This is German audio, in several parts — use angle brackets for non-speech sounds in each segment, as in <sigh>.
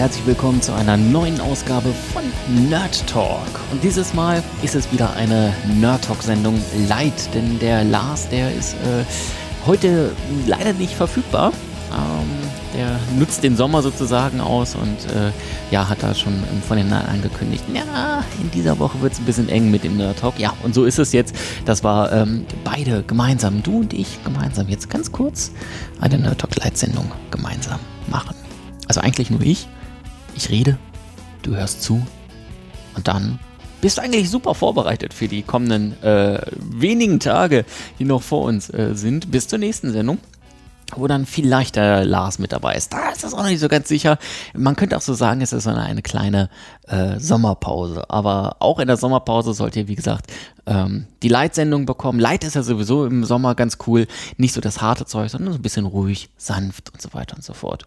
herzlich willkommen zu einer neuen Ausgabe von Nerd Talk. Und dieses Mal ist es wieder eine Nerd Talk-Sendung light, denn der Lars, der ist äh, heute leider nicht verfügbar. Ähm, der nutzt den Sommer sozusagen aus und äh, ja, hat da schon von den Nahen angekündigt, ja, in dieser Woche wird es ein bisschen eng mit dem Nerd Talk. Ja, und so ist es jetzt. Das war ähm, beide gemeinsam, du und ich gemeinsam, jetzt ganz kurz eine Nerd Talk Light-Sendung gemeinsam machen. Also eigentlich nur ich. Ich rede, du hörst zu und dann bist du eigentlich super vorbereitet für die kommenden äh, wenigen Tage, die noch vor uns äh, sind, bis zur nächsten Sendung wo dann vielleicht der Lars mit dabei ist. Da ist das auch noch nicht so ganz sicher. Man könnte auch so sagen, es ist so eine, kleine äh, Sommerpause. Aber auch in der Sommerpause sollt ihr, wie gesagt, ähm, die Leitsendung bekommen. Light ist ja sowieso im Sommer ganz cool. Nicht so das harte Zeug, sondern so ein bisschen ruhig, sanft und so weiter und so fort.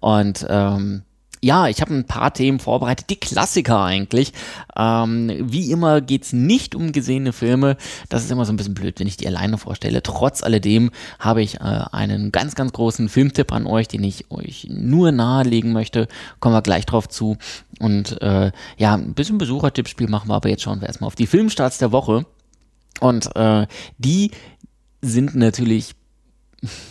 Und ähm, ja, ich habe ein paar Themen vorbereitet, die Klassiker eigentlich. Ähm, wie immer geht's nicht um gesehene Filme. Das ist immer so ein bisschen blöd, wenn ich die alleine vorstelle. Trotz alledem habe ich äh, einen ganz, ganz großen Filmtipp an euch, den ich euch nur nahelegen möchte. Kommen wir gleich drauf zu. Und äh, ja, ein bisschen Besuchertippspiel machen wir, aber jetzt schauen wir erstmal auf die Filmstarts der Woche. Und äh, die sind natürlich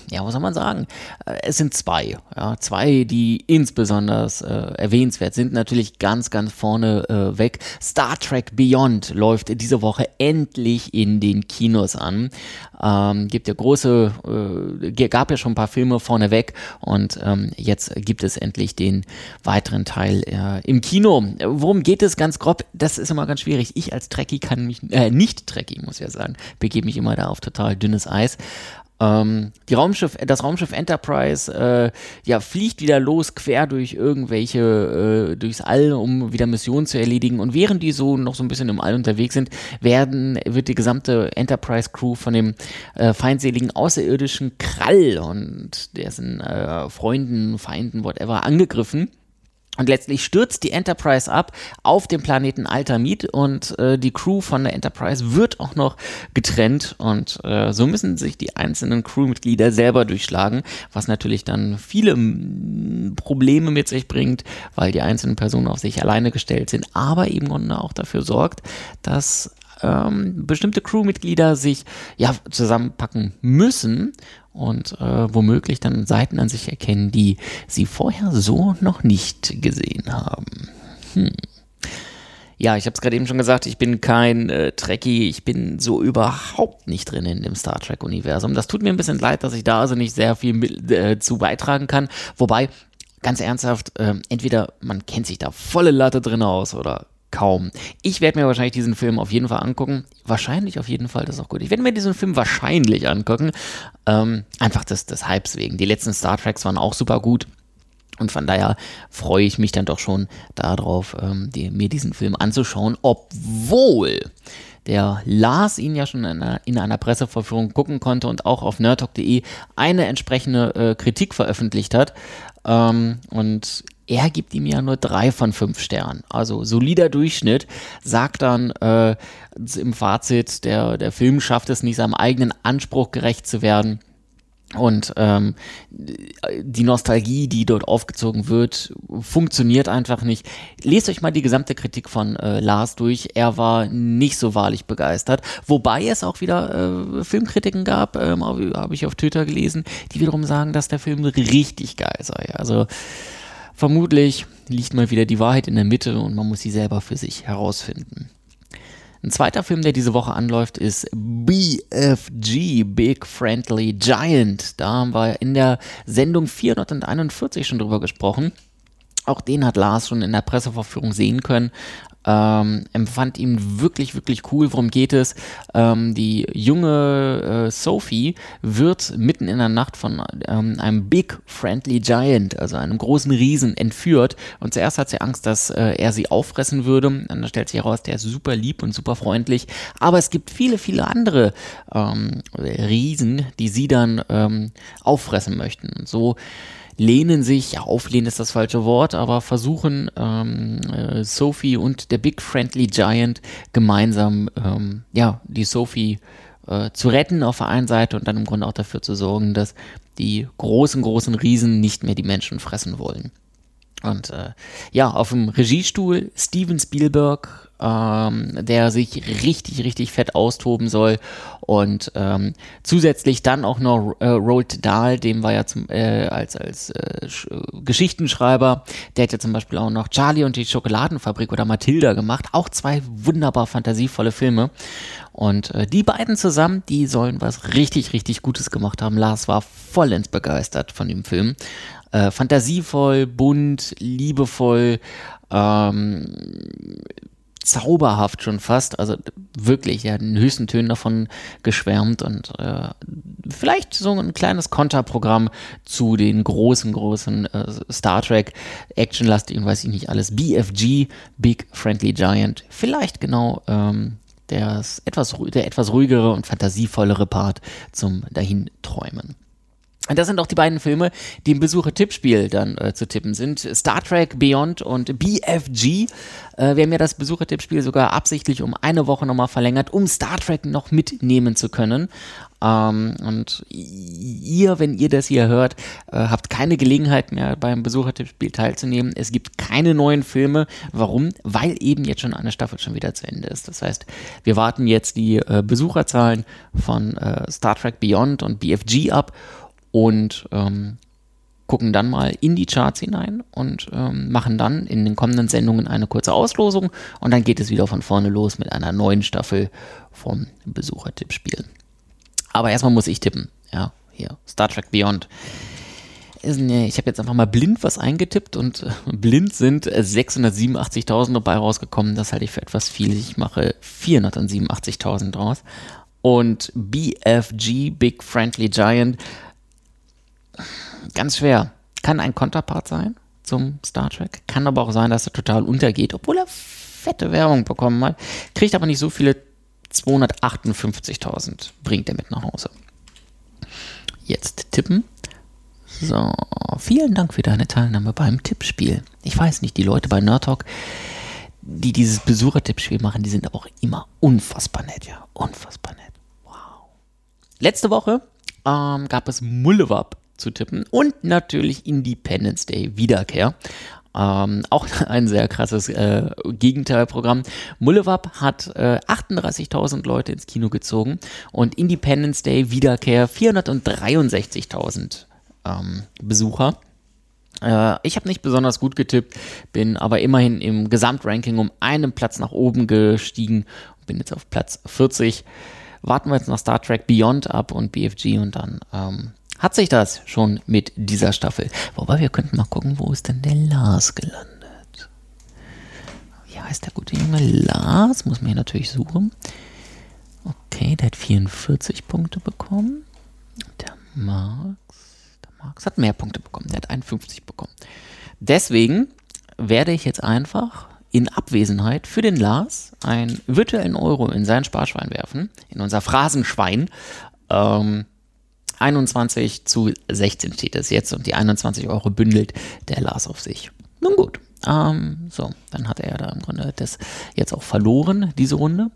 ja, was soll man sagen? Äh, es sind zwei, ja, zwei, die insbesondere äh, erwähnenswert sind. Natürlich ganz, ganz vorne äh, weg. Star Trek Beyond läuft diese Woche endlich in den Kinos an. Ähm, gibt ja große, äh, gab ja schon ein paar Filme vorneweg und ähm, jetzt gibt es endlich den weiteren Teil äh, im Kino. Worum geht es ganz grob? Das ist immer ganz schwierig. Ich als Trekkie kann mich, äh, nicht Trekkie, muss ich ja sagen, begebe mich immer da auf total dünnes Eis. Ähm, die Raumschiff, das Raumschiff Enterprise äh, ja, fliegt wieder los, quer durch irgendwelche, äh, durchs All, um wieder Missionen zu erledigen. Und während die so noch so ein bisschen im All unterwegs sind, werden, wird die gesamte Enterprise-Crew von dem äh, feindseligen außerirdischen Krall und dessen äh, Freunden, Feinden, whatever, angegriffen. Und letztlich stürzt die Enterprise ab auf dem Planeten Altamid und äh, die Crew von der Enterprise wird auch noch getrennt und äh, so müssen sich die einzelnen Crewmitglieder selber durchschlagen, was natürlich dann viele Probleme mit sich bringt, weil die einzelnen Personen auf sich alleine gestellt sind, aber eben auch dafür sorgt, dass ähm, bestimmte Crewmitglieder sich ja zusammenpacken müssen und äh, womöglich dann Seiten an sich erkennen, die sie vorher so noch nicht gesehen haben. Hm. Ja, ich habe es gerade eben schon gesagt, ich bin kein äh, Trekkie, ich bin so überhaupt nicht drin in dem Star Trek-Universum. Das tut mir ein bisschen leid, dass ich da also nicht sehr viel mit, äh, zu beitragen kann. Wobei, ganz ernsthaft, äh, entweder man kennt sich da volle Latte drin aus oder kaum. Ich werde mir wahrscheinlich diesen Film auf jeden Fall angucken. Wahrscheinlich auf jeden Fall, das ist auch gut. Ich werde mir diesen Film wahrscheinlich angucken. Ähm, einfach des, des Hypes wegen. Die letzten Star Treks waren auch super gut. Und von daher freue ich mich dann doch schon darauf, ähm, die, mir diesen Film anzuschauen, obwohl der Lars ihn ja schon in einer, in einer Presseverführung gucken konnte und auch auf nerdtalk.de eine entsprechende äh, Kritik veröffentlicht hat. Ähm, und er gibt ihm ja nur drei von fünf Sternen. Also solider Durchschnitt, sagt dann äh, im Fazit, der, der Film schafft es nicht, seinem eigenen Anspruch gerecht zu werden. Und ähm, die Nostalgie, die dort aufgezogen wird, funktioniert einfach nicht. Lest euch mal die gesamte Kritik von äh, Lars durch. Er war nicht so wahrlich begeistert. Wobei es auch wieder äh, Filmkritiken gab, ähm, habe ich auf Twitter gelesen, die wiederum sagen, dass der Film richtig geil sei. Also Vermutlich liegt mal wieder die Wahrheit in der Mitte und man muss sie selber für sich herausfinden. Ein zweiter Film, der diese Woche anläuft, ist BFG, Big Friendly Giant. Da haben wir in der Sendung 441 schon drüber gesprochen. Auch den hat Lars schon in der Presseverführung sehen können ähm, empfand ihn wirklich, wirklich cool. Worum geht es? Ähm, die junge äh, Sophie wird mitten in der Nacht von ähm, einem Big Friendly Giant, also einem großen Riesen, entführt. Und zuerst hat sie Angst, dass äh, er sie auffressen würde. Dann stellt sich heraus, der ist super lieb und super freundlich. Aber es gibt viele, viele andere ähm, Riesen, die sie dann ähm, auffressen möchten. Und so lehnen sich, ja, auflehnen ist das falsche Wort, aber versuchen ähm, äh, Sophie und der Big Friendly Giant gemeinsam, ähm, ja, die Sophie äh, zu retten auf der einen Seite und dann im Grunde auch dafür zu sorgen, dass die großen, großen Riesen nicht mehr die Menschen fressen wollen. Und äh, ja, auf dem Regiestuhl Steven Spielberg, ähm, der sich richtig, richtig fett austoben soll. Und ähm, zusätzlich dann auch noch äh, Roald Dahl, dem war ja zum, äh, als, als äh, Geschichtenschreiber, der hätte zum Beispiel auch noch Charlie und die Schokoladenfabrik oder Matilda gemacht. Auch zwei wunderbar fantasievolle Filme. Und äh, die beiden zusammen, die sollen was richtig, richtig Gutes gemacht haben. Lars war vollends begeistert von dem Film äh, fantasievoll, bunt, liebevoll, ähm, zauberhaft schon fast. Also wirklich, er hat in den höchsten Tönen davon geschwärmt und äh, vielleicht so ein kleines Konterprogramm zu den großen, großen äh, Star Trek Actionlastigen, weiß ich nicht alles. BFG, Big Friendly Giant. Vielleicht genau ähm, der, etwas, der etwas ruhigere und fantasievollere Part zum Dahinträumen. Das sind auch die beiden Filme, die im Besucher-Tippspiel dann äh, zu tippen sind. Star Trek Beyond und BFG. Äh, wir haben ja das Besucher-Tippspiel sogar absichtlich um eine Woche nochmal verlängert, um Star Trek noch mitnehmen zu können. Ähm, und ihr, wenn ihr das hier hört, äh, habt keine Gelegenheit mehr beim Besuchertippspiel teilzunehmen. Es gibt keine neuen Filme. Warum? Weil eben jetzt schon eine Staffel schon wieder zu Ende ist. Das heißt, wir warten jetzt die äh, Besucherzahlen von äh, Star Trek Beyond und BFG ab und ähm, gucken dann mal in die Charts hinein und ähm, machen dann in den kommenden Sendungen eine kurze Auslosung und dann geht es wieder von vorne los mit einer neuen Staffel vom Besuchertippspiel. Aber erstmal muss ich tippen. Ja, hier, Star Trek Beyond. Ich habe jetzt einfach mal blind was eingetippt und äh, blind sind 687.000 dabei rausgekommen. Das halte ich für etwas viel. Ich mache 487.000 draus. Und BFG, Big Friendly Giant, ganz schwer. Kann ein Konterpart sein zum Star Trek, kann aber auch sein, dass er total untergeht, obwohl er fette Werbung bekommen hat, kriegt aber nicht so viele 258.000 bringt er mit nach Hause. Jetzt tippen. So, vielen Dank für deine Teilnahme beim Tippspiel. Ich weiß nicht, die Leute bei Nerdtalk, die dieses Besuchertippspiel machen, die sind aber auch immer unfassbar nett, ja. Unfassbar nett. Wow. Letzte Woche ähm, gab es Mullewab zu tippen und natürlich Independence Day Wiederkehr. Ähm, auch <laughs> ein sehr krasses äh, Gegenteilprogramm. Mullewab hat äh, 38.000 Leute ins Kino gezogen und Independence Day Wiederkehr 463.000 ähm, Besucher. Äh, ich habe nicht besonders gut getippt, bin aber immerhin im Gesamtranking um einen Platz nach oben gestiegen und bin jetzt auf Platz 40. Warten wir jetzt noch Star Trek Beyond ab und BFG und dann ähm, hat sich das schon mit dieser Staffel. Wobei wir könnten mal gucken, wo ist denn der Lars gelandet? Wie heißt der gute Junge? Lars, muss man hier natürlich suchen. Okay, der hat 44 Punkte bekommen. Der Max, der Max hat mehr Punkte bekommen. Der hat 51 bekommen. Deswegen werde ich jetzt einfach in Abwesenheit für den Lars einen virtuellen Euro in sein Sparschwein werfen, in unser Phrasenschwein. Ähm, 21 zu 16 steht es jetzt und die 21 Euro bündelt der Lars auf sich. Nun gut. Ähm, so, dann hat er da im Grunde das jetzt auch verloren, diese Runde.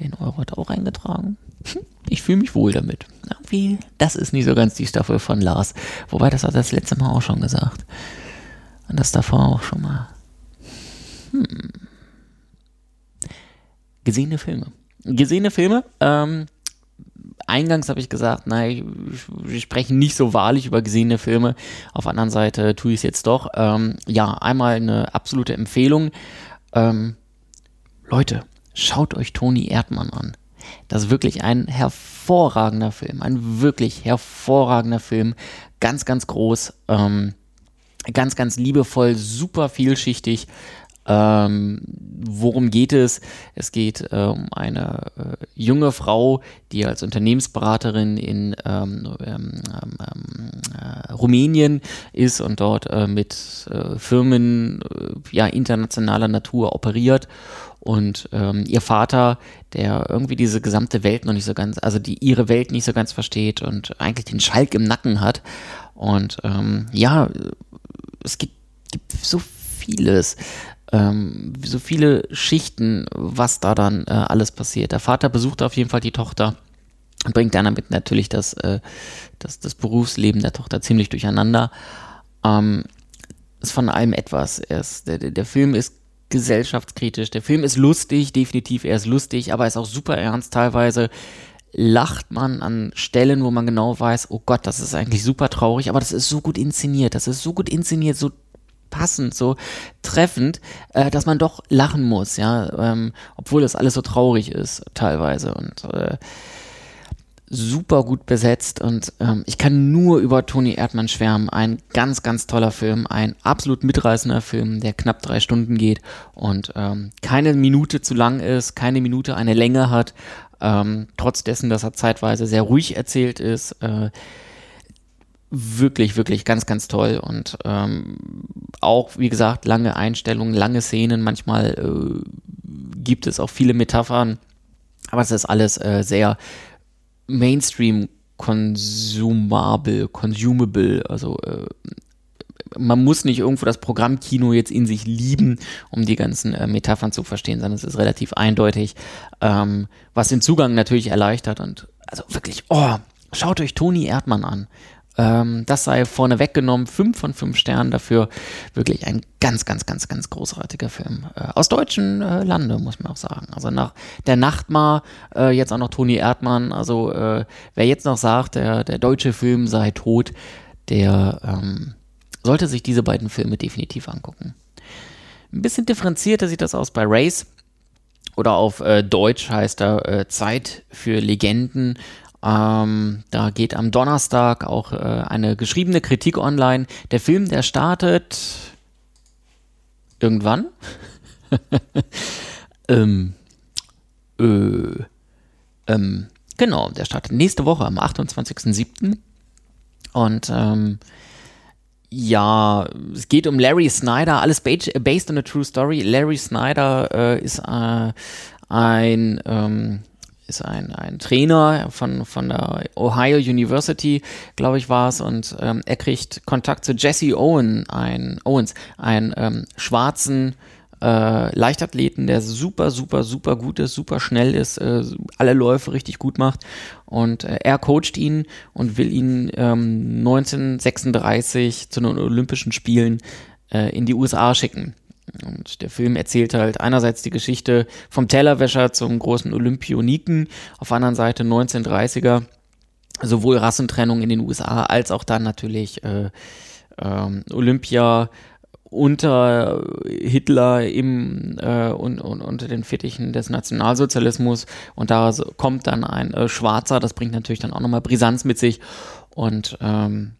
Den Euro hat er auch eingetragen. <laughs> Ich fühle mich wohl damit. Irgendwie, das ist nicht so ganz die Staffel von Lars. Wobei, das hat er das letzte Mal auch schon gesagt. Und das davor auch schon mal. Hm. Gesehene Filme. Gesehene Filme, ähm, eingangs habe ich gesagt, nein, wir sprechen nicht so wahrlich über gesehene Filme. Auf der anderen Seite tue ich es jetzt doch. Ähm, ja, einmal eine absolute Empfehlung. Ähm, Leute, schaut euch Toni Erdmann an. Das ist wirklich ein hervorragender Film. Ein wirklich hervorragender Film. Ganz, ganz groß. Ähm, ganz, ganz liebevoll, super vielschichtig. Ähm, worum geht es? Es geht äh, um eine äh, junge Frau, die als Unternehmensberaterin in ähm, ähm, ähm äh, Rumänien ist und dort äh, mit äh, Firmen äh, ja, internationaler Natur operiert. Und ähm, ihr Vater, der irgendwie diese gesamte Welt noch nicht so ganz, also die ihre Welt nicht so ganz versteht und eigentlich den Schalk im Nacken hat. Und ähm, ja, es gibt, gibt so vieles ähm, so viele Schichten, was da dann äh, alles passiert. Der Vater besucht auf jeden Fall die Tochter und bringt dann damit natürlich das, äh, das, das Berufsleben der Tochter ziemlich durcheinander. Ähm, ist von allem etwas. Ist, der, der Film ist gesellschaftskritisch. Der Film ist lustig, definitiv, er ist lustig, aber er ist auch super ernst teilweise. Lacht man an Stellen, wo man genau weiß, oh Gott, das ist eigentlich super traurig, aber das ist so gut inszeniert, das ist so gut inszeniert, so passend, so treffend, äh, dass man doch lachen muss, ja, ähm, obwohl das alles so traurig ist teilweise und äh, super gut besetzt und ähm, ich kann nur über Toni Erdmann schwärmen. Ein ganz, ganz toller Film, ein absolut mitreißender Film, der knapp drei Stunden geht und ähm, keine Minute zu lang ist, keine Minute eine Länge hat, ähm, trotz dessen, dass er zeitweise sehr ruhig erzählt ist. Äh, wirklich, wirklich ganz, ganz toll. Und ähm, auch, wie gesagt, lange Einstellungen, lange Szenen, manchmal äh, gibt es auch viele Metaphern, aber es ist alles äh, sehr Mainstream konsumabel, consumable, also äh, man muss nicht irgendwo das Programmkino jetzt in sich lieben, um die ganzen äh, Metaphern zu verstehen, sondern es ist relativ eindeutig, ähm, was den Zugang natürlich erleichtert. Und also wirklich, oh, schaut euch Toni Erdmann an. Ähm, das sei vorne weggenommen. Fünf von fünf Sternen dafür. Wirklich ein ganz, ganz, ganz, ganz großartiger Film. Äh, aus deutschen äh, Lande, muss man auch sagen. Also nach der Nachtmar, äh, jetzt auch noch Toni Erdmann. Also äh, wer jetzt noch sagt, der, der deutsche Film sei tot, der ähm, sollte sich diese beiden Filme definitiv angucken. Ein bisschen differenzierter sieht das aus bei Race. Oder auf äh, Deutsch heißt er äh, Zeit für Legenden. Ähm, da geht am Donnerstag auch äh, eine geschriebene Kritik online. Der Film, der startet irgendwann. <laughs> ähm, äh, ähm, genau, der startet nächste Woche am 28.07. Und ähm, ja, es geht um Larry Snyder, alles based on a true story. Larry Snyder äh, ist äh, ein ähm, ist ein, ein Trainer von, von der Ohio University, glaube ich, war es, und ähm, er kriegt Kontakt zu Jesse Owen, ein Owens, einen ähm, schwarzen äh, Leichtathleten, der super, super, super gut ist, super schnell ist, äh, alle Läufe richtig gut macht. Und äh, er coacht ihn und will ihn ähm, 1936 zu den Olympischen Spielen äh, in die USA schicken. Und der Film erzählt halt einerseits die Geschichte vom Tellerwäscher zum großen Olympioniken, auf der anderen Seite 1930er, sowohl Rassentrennung in den USA als auch dann natürlich äh, ähm, Olympia unter Hitler im äh, und, und, unter den Fittichen des Nationalsozialismus. Und da kommt dann ein äh, Schwarzer, das bringt natürlich dann auch nochmal Brisanz mit sich. Und ähm,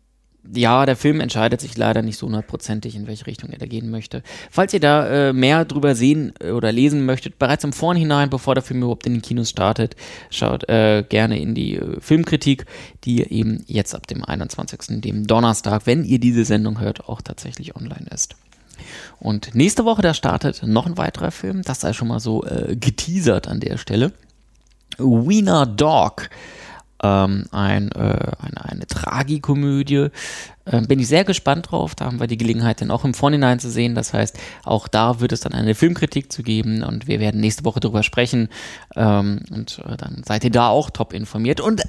ja, der Film entscheidet sich leider nicht so hundertprozentig, in welche Richtung er da gehen möchte. Falls ihr da äh, mehr drüber sehen äh, oder lesen möchtet, bereits im Vornhinein, bevor der Film überhaupt in den Kinos startet, schaut äh, gerne in die äh, Filmkritik, die eben jetzt ab dem 21., dem Donnerstag, wenn ihr diese Sendung hört, auch tatsächlich online ist. Und nächste Woche, da startet noch ein weiterer Film, das sei schon mal so äh, geteasert an der Stelle. Wiener Dog ähm, ein, äh, eine, eine Tragikomödie. Ähm, bin ich sehr gespannt drauf. Da haben wir die Gelegenheit, dann auch im Vorhinein zu sehen. Das heißt, auch da wird es dann eine Filmkritik zu geben und wir werden nächste Woche darüber sprechen. Ähm, und äh, dann seid ihr da auch top informiert. Und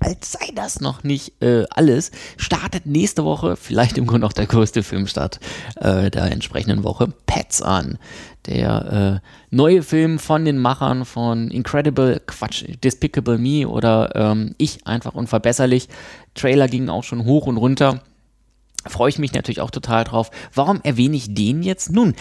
als sei das noch nicht äh, alles, startet nächste Woche, vielleicht im Grunde auch der größte Filmstart äh, der entsprechenden Woche, Pets an. Der äh, neue Film von den Machern von Incredible, Quatsch, Despicable Me oder ähm, Ich einfach unverbesserlich. Trailer gingen auch schon hoch und runter. Freue ich mich natürlich auch total drauf. Warum erwähne ich den jetzt? Nun,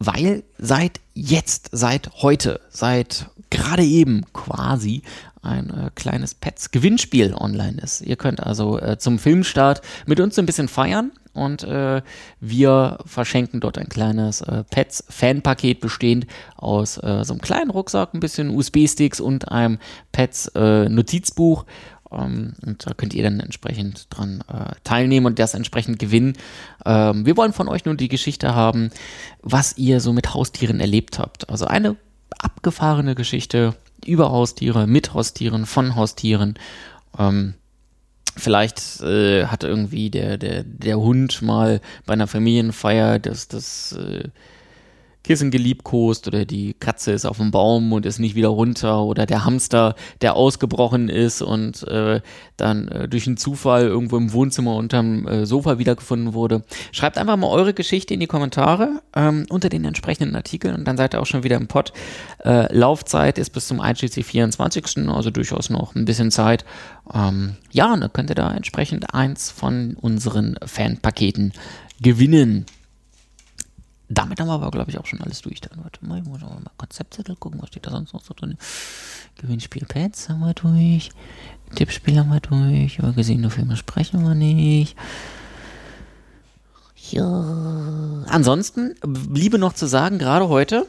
weil seit jetzt, seit heute, seit gerade eben quasi ein äh, kleines Pets-Gewinnspiel online ist. Ihr könnt also äh, zum Filmstart mit uns ein bisschen feiern und äh, wir verschenken dort ein kleines äh, Pets-Fan-Paket bestehend aus äh, so einem kleinen Rucksack, ein bisschen USB-Sticks und einem Pets-Notizbuch. Ähm, und da könnt ihr dann entsprechend dran äh, teilnehmen und das entsprechend gewinnen. Ähm, wir wollen von euch nur die Geschichte haben, was ihr so mit Haustieren erlebt habt. Also eine abgefahrene Geschichte über Haustiere, mit Haustieren, von Haustieren. Ähm, vielleicht äh, hat irgendwie der, der, der Hund mal bei einer Familienfeier das, das äh, Kissen geliebkost oder die Katze ist auf dem Baum und ist nicht wieder runter oder der Hamster, der ausgebrochen ist und äh, dann äh, durch einen Zufall irgendwo im Wohnzimmer unterm äh, Sofa wiedergefunden wurde. Schreibt einfach mal eure Geschichte in die Kommentare ähm, unter den entsprechenden Artikeln und dann seid ihr auch schon wieder im Pod. Äh, Laufzeit ist bis zum einschließlich 24. Also durchaus noch ein bisschen Zeit. Ähm, ja, und dann könnt ihr da entsprechend eins von unseren Fanpaketen gewinnen. Damit haben wir aber, glaube ich, auch schon alles durch. Dann warte mal, ich muss mal Konzeptzettel gucken, was steht da sonst noch so drin. Gewinnspiel-Pads haben wir durch. Tippspiel haben wir durch. Über gesehene Filme sprechen wir nicht. Ja. Ansonsten bliebe noch zu sagen, gerade heute,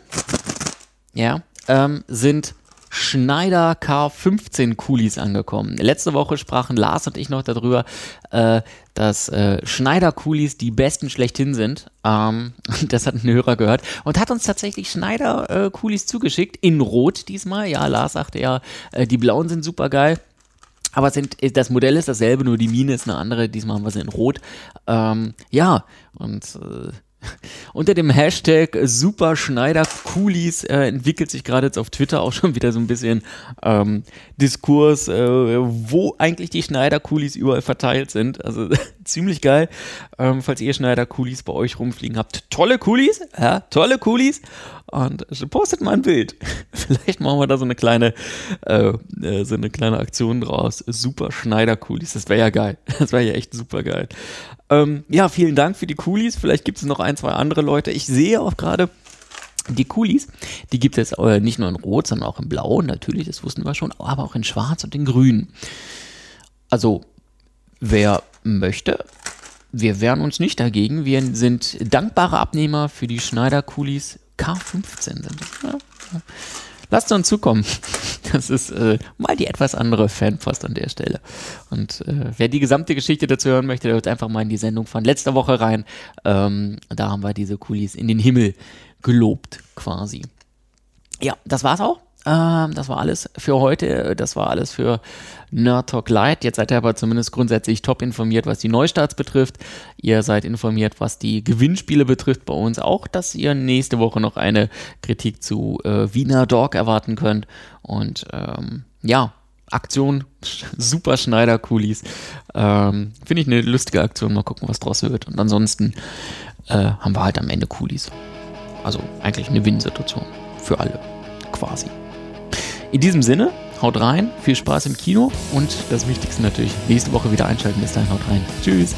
ja, ähm, sind Schneider K15 Coolies angekommen. Letzte Woche sprachen Lars und ich noch darüber, äh, dass äh, Schneider Coolies die besten schlechthin sind. Ähm, <laughs> das hat ein Hörer gehört und hat uns tatsächlich Schneider äh, Coolies zugeschickt in Rot diesmal. Ja, Lars sagte ja, äh, die blauen sind super geil. Aber sind, das Modell ist dasselbe, nur die Mine ist eine andere. Diesmal haben wir sie in Rot. Ähm, ja, und äh, <laughs> unter dem Hashtag Superschneider-Coolies äh, entwickelt sich gerade jetzt auf Twitter auch schon wieder so ein bisschen ähm, Diskurs, äh, wo eigentlich die Schneider-Coolies überall verteilt sind. Also <laughs> ziemlich geil. Ähm, falls ihr Schneider-Coolies bei euch rumfliegen habt, tolle Coolies, ja, tolle Coolies. Und postet mal ein Bild. <laughs> Vielleicht machen wir da so eine kleine, äh, äh so eine kleine Aktion draus. Super Schneider-Coolies. Das wäre ja geil. <laughs> Das wäre ja echt super geil. Ähm, ja, vielen Dank für die Coolies. Vielleicht gibt es noch ein, zwei andere Leute. Ich sehe auch gerade, die Coolies, die gibt es äh, nicht nur in Rot, sondern auch in Blau, natürlich, das wussten wir schon, aber auch in Schwarz und in Grün. Also, wer möchte, wir wehren uns nicht dagegen. Wir sind dankbare Abnehmer für die Schneider-Coolies K15 sind. Lasst uns zukommen. Das ist äh, mal die etwas andere Fanpost an der Stelle. Und äh, wer die gesamte Geschichte dazu hören möchte, der hört einfach mal in die Sendung von letzter Woche rein. Ähm, da haben wir diese Kulis in den Himmel gelobt, quasi. Ja, das war's auch. Ähm, das war alles für heute. Das war alles für Nerd Talk Light. Jetzt seid ihr aber zumindest grundsätzlich top informiert, was die Neustarts betrifft. Ihr seid informiert, was die Gewinnspiele betrifft bei uns auch, dass ihr nächste Woche noch eine Kritik zu äh, Wiener Dog erwarten könnt. Und ähm, ja, Aktion, <laughs> super Schneider-Coolies. Ähm, Finde ich eine lustige Aktion. Mal gucken, was draus wird. Und ansonsten äh, haben wir halt am Ende Coolies. Also eigentlich eine Win-Situation für alle, quasi. In diesem Sinne, haut rein, viel Spaß im Kino und das Wichtigste natürlich, nächste Woche wieder einschalten. Bis dahin, haut rein. Tschüss.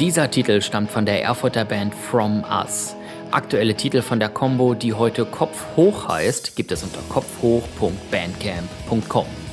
Dieser Titel stammt von der Erfurter Band From Us. Aktuelle Titel von der Combo, die heute Kopf hoch heißt, gibt es unter kopfhoch.bandcamp.com.